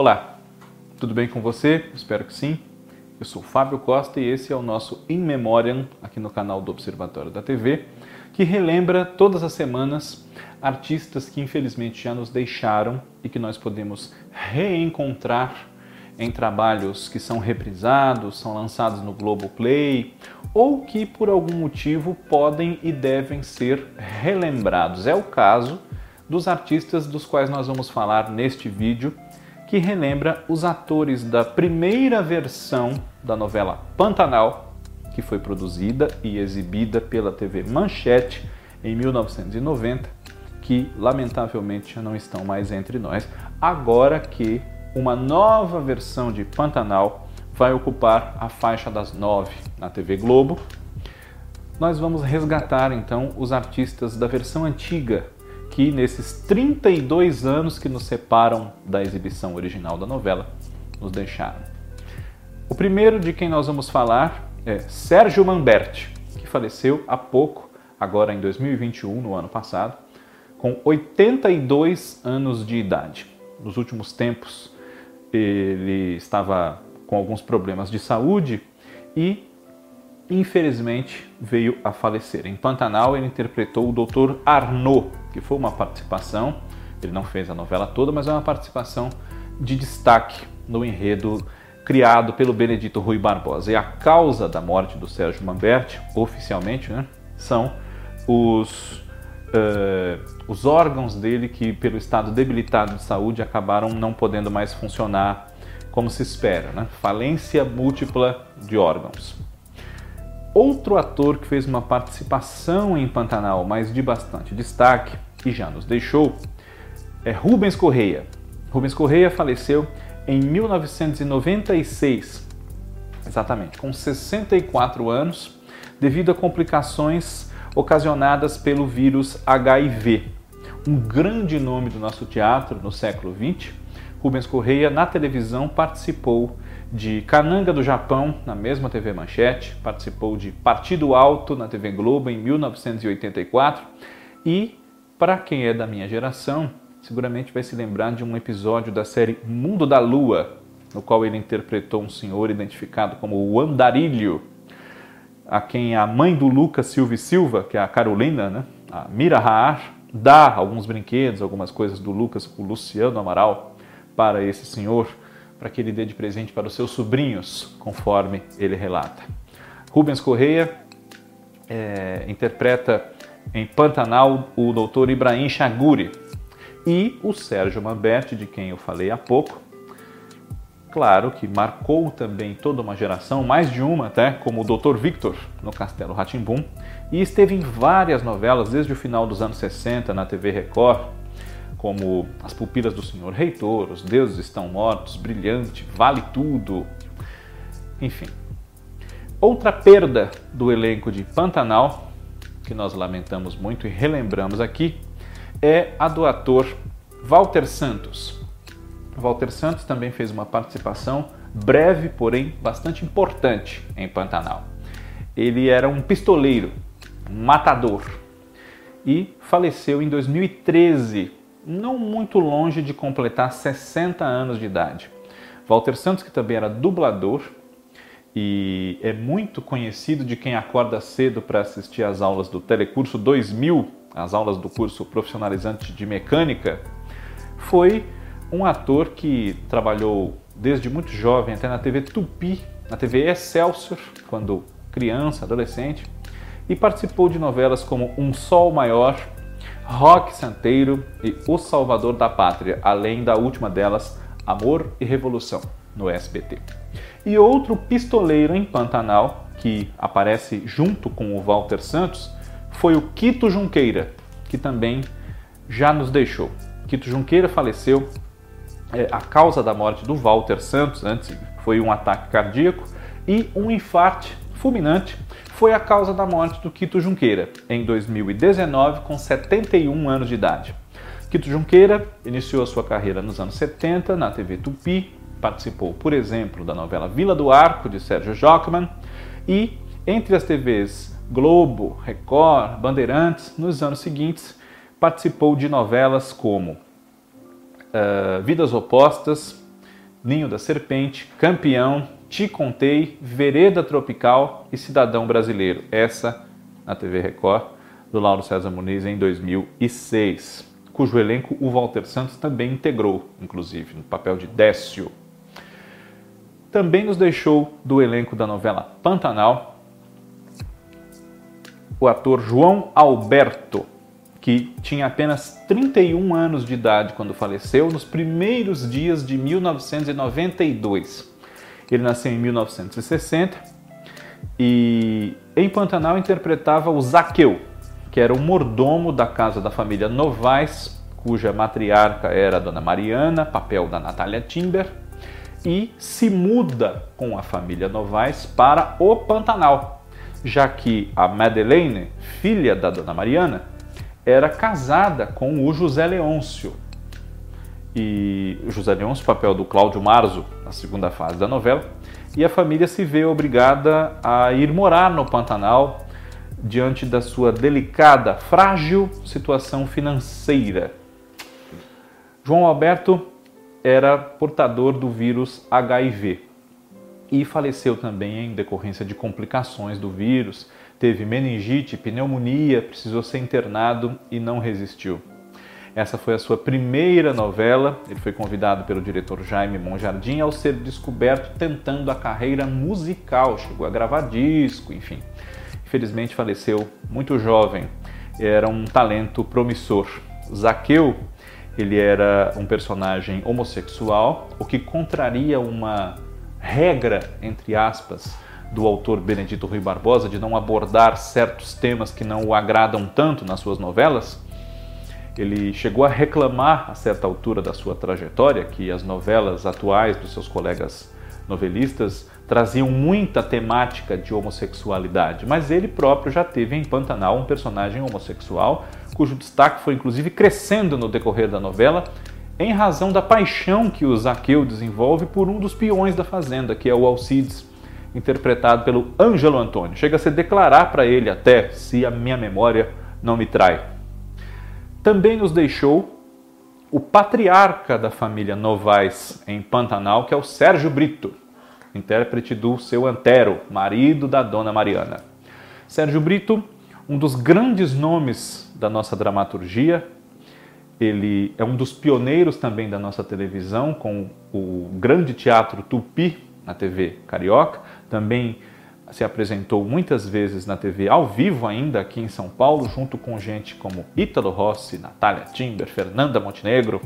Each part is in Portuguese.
Olá, tudo bem com você? Espero que sim. Eu sou Fábio Costa e esse é o nosso In Memoriam aqui no canal do Observatório da TV, que relembra todas as semanas artistas que infelizmente já nos deixaram e que nós podemos reencontrar em trabalhos que são reprisados, são lançados no Globoplay ou que por algum motivo podem e devem ser relembrados. É o caso dos artistas dos quais nós vamos falar neste vídeo, que relembra os atores da primeira versão da novela Pantanal, que foi produzida e exibida pela TV Manchete em 1990, que lamentavelmente já não estão mais entre nós, agora que uma nova versão de Pantanal vai ocupar a faixa das nove na TV Globo. Nós vamos resgatar então os artistas da versão antiga que nesses 32 anos que nos separam da exibição original da novela, nos deixaram. O primeiro de quem nós vamos falar é Sérgio Manberti, que faleceu há pouco, agora em 2021, no ano passado, com 82 anos de idade. Nos últimos tempos, ele estava com alguns problemas de saúde e infelizmente veio a falecer. Em Pantanal ele interpretou o Dr. Arnaud, que foi uma participação, ele não fez a novela toda, mas é uma participação de destaque no enredo criado pelo Benedito Rui Barbosa. E a causa da morte do Sérgio Mamberti, oficialmente, né, são os, uh, os órgãos dele que, pelo estado debilitado de saúde, acabaram não podendo mais funcionar como se espera, né? falência múltipla de órgãos. Outro ator que fez uma participação em Pantanal, mas de bastante destaque, e já nos deixou, é Rubens Correia. Rubens Correia faleceu em 1996, exatamente, com 64 anos, devido a complicações ocasionadas pelo vírus HIV. Um grande nome do nosso teatro no século XX, Rubens Correia, na televisão, participou de Cananga do Japão, na mesma TV Manchete, participou de Partido Alto na TV Globo em 1984 e, para quem é da minha geração, seguramente vai se lembrar de um episódio da série Mundo da Lua, no qual ele interpretou um senhor identificado como o Andarilho, a quem a mãe do Lucas Silva e Silva, que é a Carolina, né, a Mira Haar, dá alguns brinquedos, algumas coisas do Lucas, o Luciano Amaral, para esse senhor para que ele dê de presente para os seus sobrinhos, conforme ele relata. Rubens Correia é, interpreta em Pantanal o Dr. Ibrahim Chaguri e o Sérgio Mamberti, de quem eu falei há pouco. Claro que marcou também toda uma geração, mais de uma até, como o Dr. Victor no Castelo Ratimbum, e esteve em várias novelas desde o final dos anos 60 na TV Record, como As Pupilas do Senhor Reitor, Os Deuses Estão Mortos, Brilhante, Vale Tudo, enfim. Outra perda do elenco de Pantanal, que nós lamentamos muito e relembramos aqui, é a do ator Walter Santos. Walter Santos também fez uma participação breve, porém bastante importante em Pantanal. Ele era um pistoleiro, um matador, e faleceu em 2013 não muito longe de completar 60 anos de idade. Walter Santos, que também era dublador e é muito conhecido de quem acorda cedo para assistir às aulas do Telecurso 2000, as aulas do curso profissionalizante de mecânica, foi um ator que trabalhou desde muito jovem até na TV Tupi, na TV Excelsior, quando criança, adolescente, e participou de novelas como Um Sol Maior, Rock Santeiro e O Salvador da Pátria, além da última delas, Amor e Revolução, no SBT. E outro pistoleiro em Pantanal, que aparece junto com o Walter Santos, foi o Quito Junqueira, que também já nos deixou. Quito Junqueira faleceu. É, a causa da morte do Walter Santos antes foi um ataque cardíaco e um infarte fulminante foi a causa da morte do Quito Junqueira, em 2019, com 71 anos de idade. Quito Junqueira iniciou sua carreira nos anos 70 na TV Tupi, participou, por exemplo, da novela Vila do Arco, de Sérgio Jockman, e entre as TVs Globo, Record, Bandeirantes, nos anos seguintes, participou de novelas como uh, Vidas Opostas, Ninho da Serpente, Campeão, Te Contei, Vereda Tropical e Cidadão Brasileiro. Essa na TV Record, do Lauro César Muniz em 2006, cujo elenco o Walter Santos também integrou, inclusive, no papel de Décio. Também nos deixou do elenco da novela Pantanal o ator João Alberto, que tinha apenas 31 anos de idade quando faleceu, nos primeiros dias de 1992. Ele nasceu em 1960 e em Pantanal interpretava o Zaqueu, que era o mordomo da casa da família Novaes, cuja matriarca era a Dona Mariana, papel da Natália Timber, e se muda com a família Novaes para o Pantanal, já que a Madeleine, filha da Dona Mariana, era casada com o José Leôncio. E José Leôncio, papel do Cláudio Marzo, na segunda fase da novela, e a família se vê obrigada a ir morar no Pantanal diante da sua delicada, frágil situação financeira. João Alberto era portador do vírus HIV e faleceu também em decorrência de complicações do vírus. Teve meningite, pneumonia, precisou ser internado e não resistiu. Essa foi a sua primeira novela. Ele foi convidado pelo diretor Jaime Monjardim ao ser descoberto tentando a carreira musical. Chegou a gravar disco, enfim. Infelizmente faleceu muito jovem. Era um talento promissor. Zaqueu, ele era um personagem homossexual, o que contraria uma regra, entre aspas, do autor Benedito Rui Barbosa de não abordar certos temas que não o agradam tanto nas suas novelas, ele chegou a reclamar a certa altura da sua trajetória que as novelas atuais dos seus colegas novelistas traziam muita temática de homossexualidade, mas ele próprio já teve em Pantanal um personagem homossexual, cujo destaque foi inclusive crescendo no decorrer da novela, em razão da paixão que o Zaqueu desenvolve por um dos peões da fazenda, que é o Alcides, interpretado pelo Ângelo Antônio. Chega a se declarar para ele até, se a minha memória não me trai. Também nos deixou o patriarca da família Novaes em Pantanal, que é o Sérgio Brito, intérprete do seu Antero, marido da dona Mariana. Sérgio Brito, um dos grandes nomes da nossa dramaturgia, ele é um dos pioneiros também da nossa televisão, com o grande teatro Tupi na TV Carioca. Também se apresentou muitas vezes na TV ao vivo ainda aqui em São Paulo, junto com gente como Ítalo Rossi, Natália Timber, Fernanda Montenegro,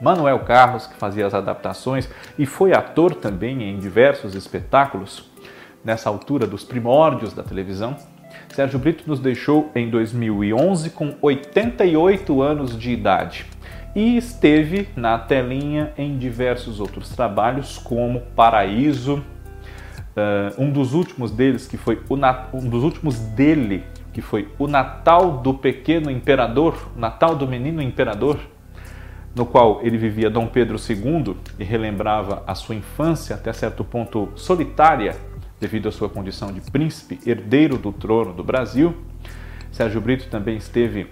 Manuel Carlos, que fazia as adaptações e foi ator também em diversos espetáculos nessa altura dos primórdios da televisão. Sérgio Brito nos deixou em 2011 com 88 anos de idade e esteve na telinha em diversos outros trabalhos, como Paraíso, uh, um dos últimos deles que foi o um dos últimos dele que foi o Natal do Pequeno Imperador, Natal do Menino Imperador, no qual ele vivia Dom Pedro II e relembrava a sua infância até certo ponto solitária devido à sua condição de príncipe, herdeiro do trono do Brasil. Sérgio Brito também esteve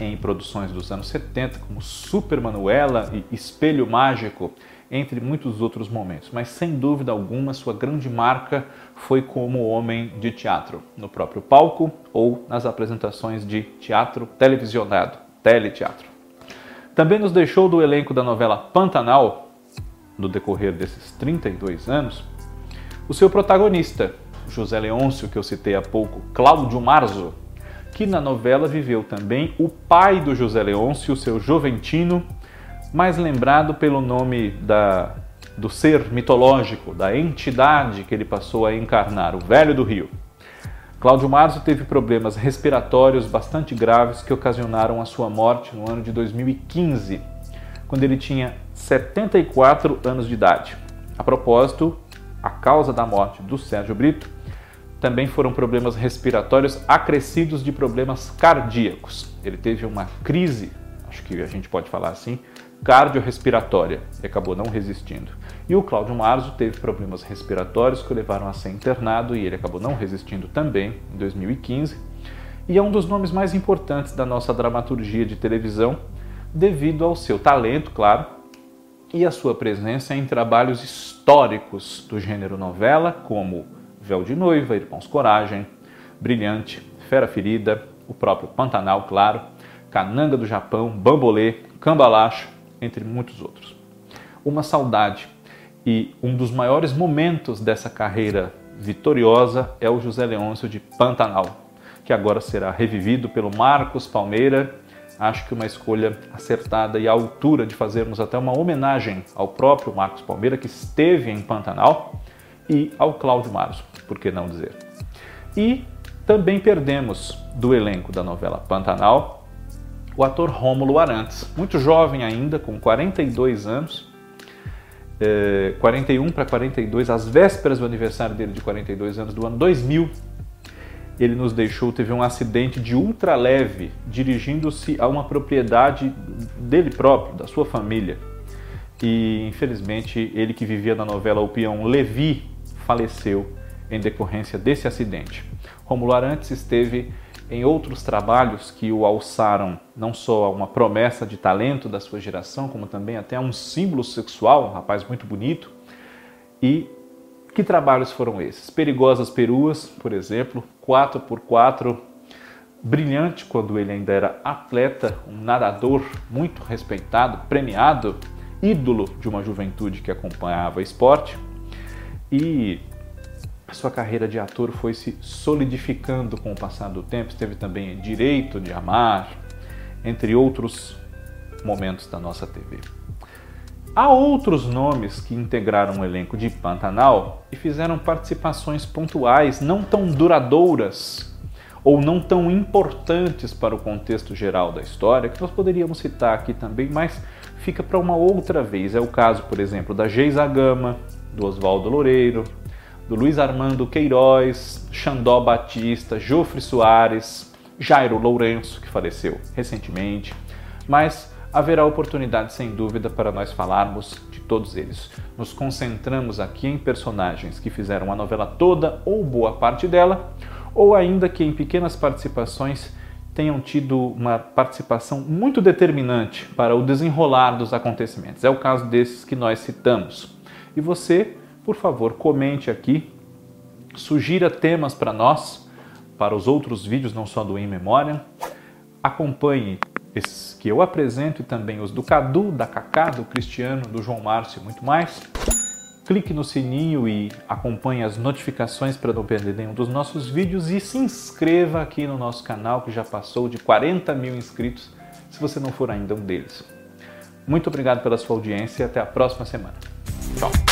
em produções dos anos 70, como Super Manuela e Espelho Mágico, entre muitos outros momentos. Mas sem dúvida alguma, sua grande marca foi como homem de teatro, no próprio palco ou nas apresentações de teatro televisionado, teleteatro. Também nos deixou do elenco da novela Pantanal, no decorrer desses 32 anos, o seu protagonista, José Leôncio, que eu citei há pouco, Cláudio Marzo, que na novela viveu também o pai do José Leôncio, seu Joventino, mais lembrado pelo nome da, do ser mitológico, da entidade que ele passou a encarnar, o Velho do Rio. Cláudio Marzo teve problemas respiratórios bastante graves que ocasionaram a sua morte no ano de 2015, quando ele tinha 74 anos de idade. A propósito, a causa da morte do Sérgio Brito também foram problemas respiratórios acrescidos de problemas cardíacos. Ele teve uma crise, acho que a gente pode falar assim, cardiorrespiratória e acabou não resistindo. E o Cláudio Marzo teve problemas respiratórios que o levaram a ser internado e ele acabou não resistindo também em 2015. E é um dos nomes mais importantes da nossa dramaturgia de televisão devido ao seu talento, claro, e a sua presença em trabalhos históricos do gênero novela, como Véu de Noiva, Irmãos Coragem, Brilhante, Fera Ferida, o próprio Pantanal, claro, Cananga do Japão, Bambolê, Cambalacho, entre muitos outros. Uma saudade e um dos maiores momentos dessa carreira vitoriosa é o José Leôncio de Pantanal, que agora será revivido pelo Marcos Palmeira acho que uma escolha acertada e à altura de fazermos até uma homenagem ao próprio Marcos Palmeira, que esteve em Pantanal, e ao Cláudio Maros, por que não dizer. E também perdemos do elenco da novela Pantanal o ator Rômulo Arantes, muito jovem ainda, com 42 anos, 41 para 42, às vésperas do aniversário dele de 42 anos do ano 2000, ele nos deixou, teve um acidente de ultraleve dirigindo-se a uma propriedade dele próprio, da sua família. E infelizmente ele que vivia na novela O Peão Levi faleceu em decorrência desse acidente. Romulo Arantes esteve em outros trabalhos que o alçaram não só a uma promessa de talento da sua geração, como também até a um símbolo sexual, um rapaz muito bonito, e que trabalhos foram esses? Perigosas Peruas, por exemplo, 4x4, brilhante quando ele ainda era atleta, um nadador muito respeitado, premiado, ídolo de uma juventude que acompanhava esporte. E sua carreira de ator foi se solidificando com o passar do tempo. Esteve também em Direito de Amar, entre outros momentos da nossa TV. Há outros nomes que integraram o elenco de Pantanal e fizeram participações pontuais, não tão duradouras ou não tão importantes para o contexto geral da história, que nós poderíamos citar aqui também, mas fica para uma outra vez. É o caso, por exemplo, da Geisa Gama, do Oswaldo Loureiro, do Luiz Armando Queiroz, Xandó Batista, Jofre Soares, Jairo Lourenço, que faleceu recentemente, mas haverá oportunidade sem dúvida para nós falarmos de todos eles. Nos concentramos aqui em personagens que fizeram a novela toda ou boa parte dela, ou ainda que em pequenas participações tenham tido uma participação muito determinante para o desenrolar dos acontecimentos. É o caso desses que nós citamos. E você, por favor, comente aqui, sugira temas para nós, para os outros vídeos, não só do In Memória. Acompanhe esses que eu apresento e também os do Cadu, da Cacá, do Cristiano, do João Márcio e muito mais. Clique no sininho e acompanhe as notificações para não perder nenhum dos nossos vídeos e se inscreva aqui no nosso canal que já passou de 40 mil inscritos, se você não for ainda um deles. Muito obrigado pela sua audiência e até a próxima semana. Tchau!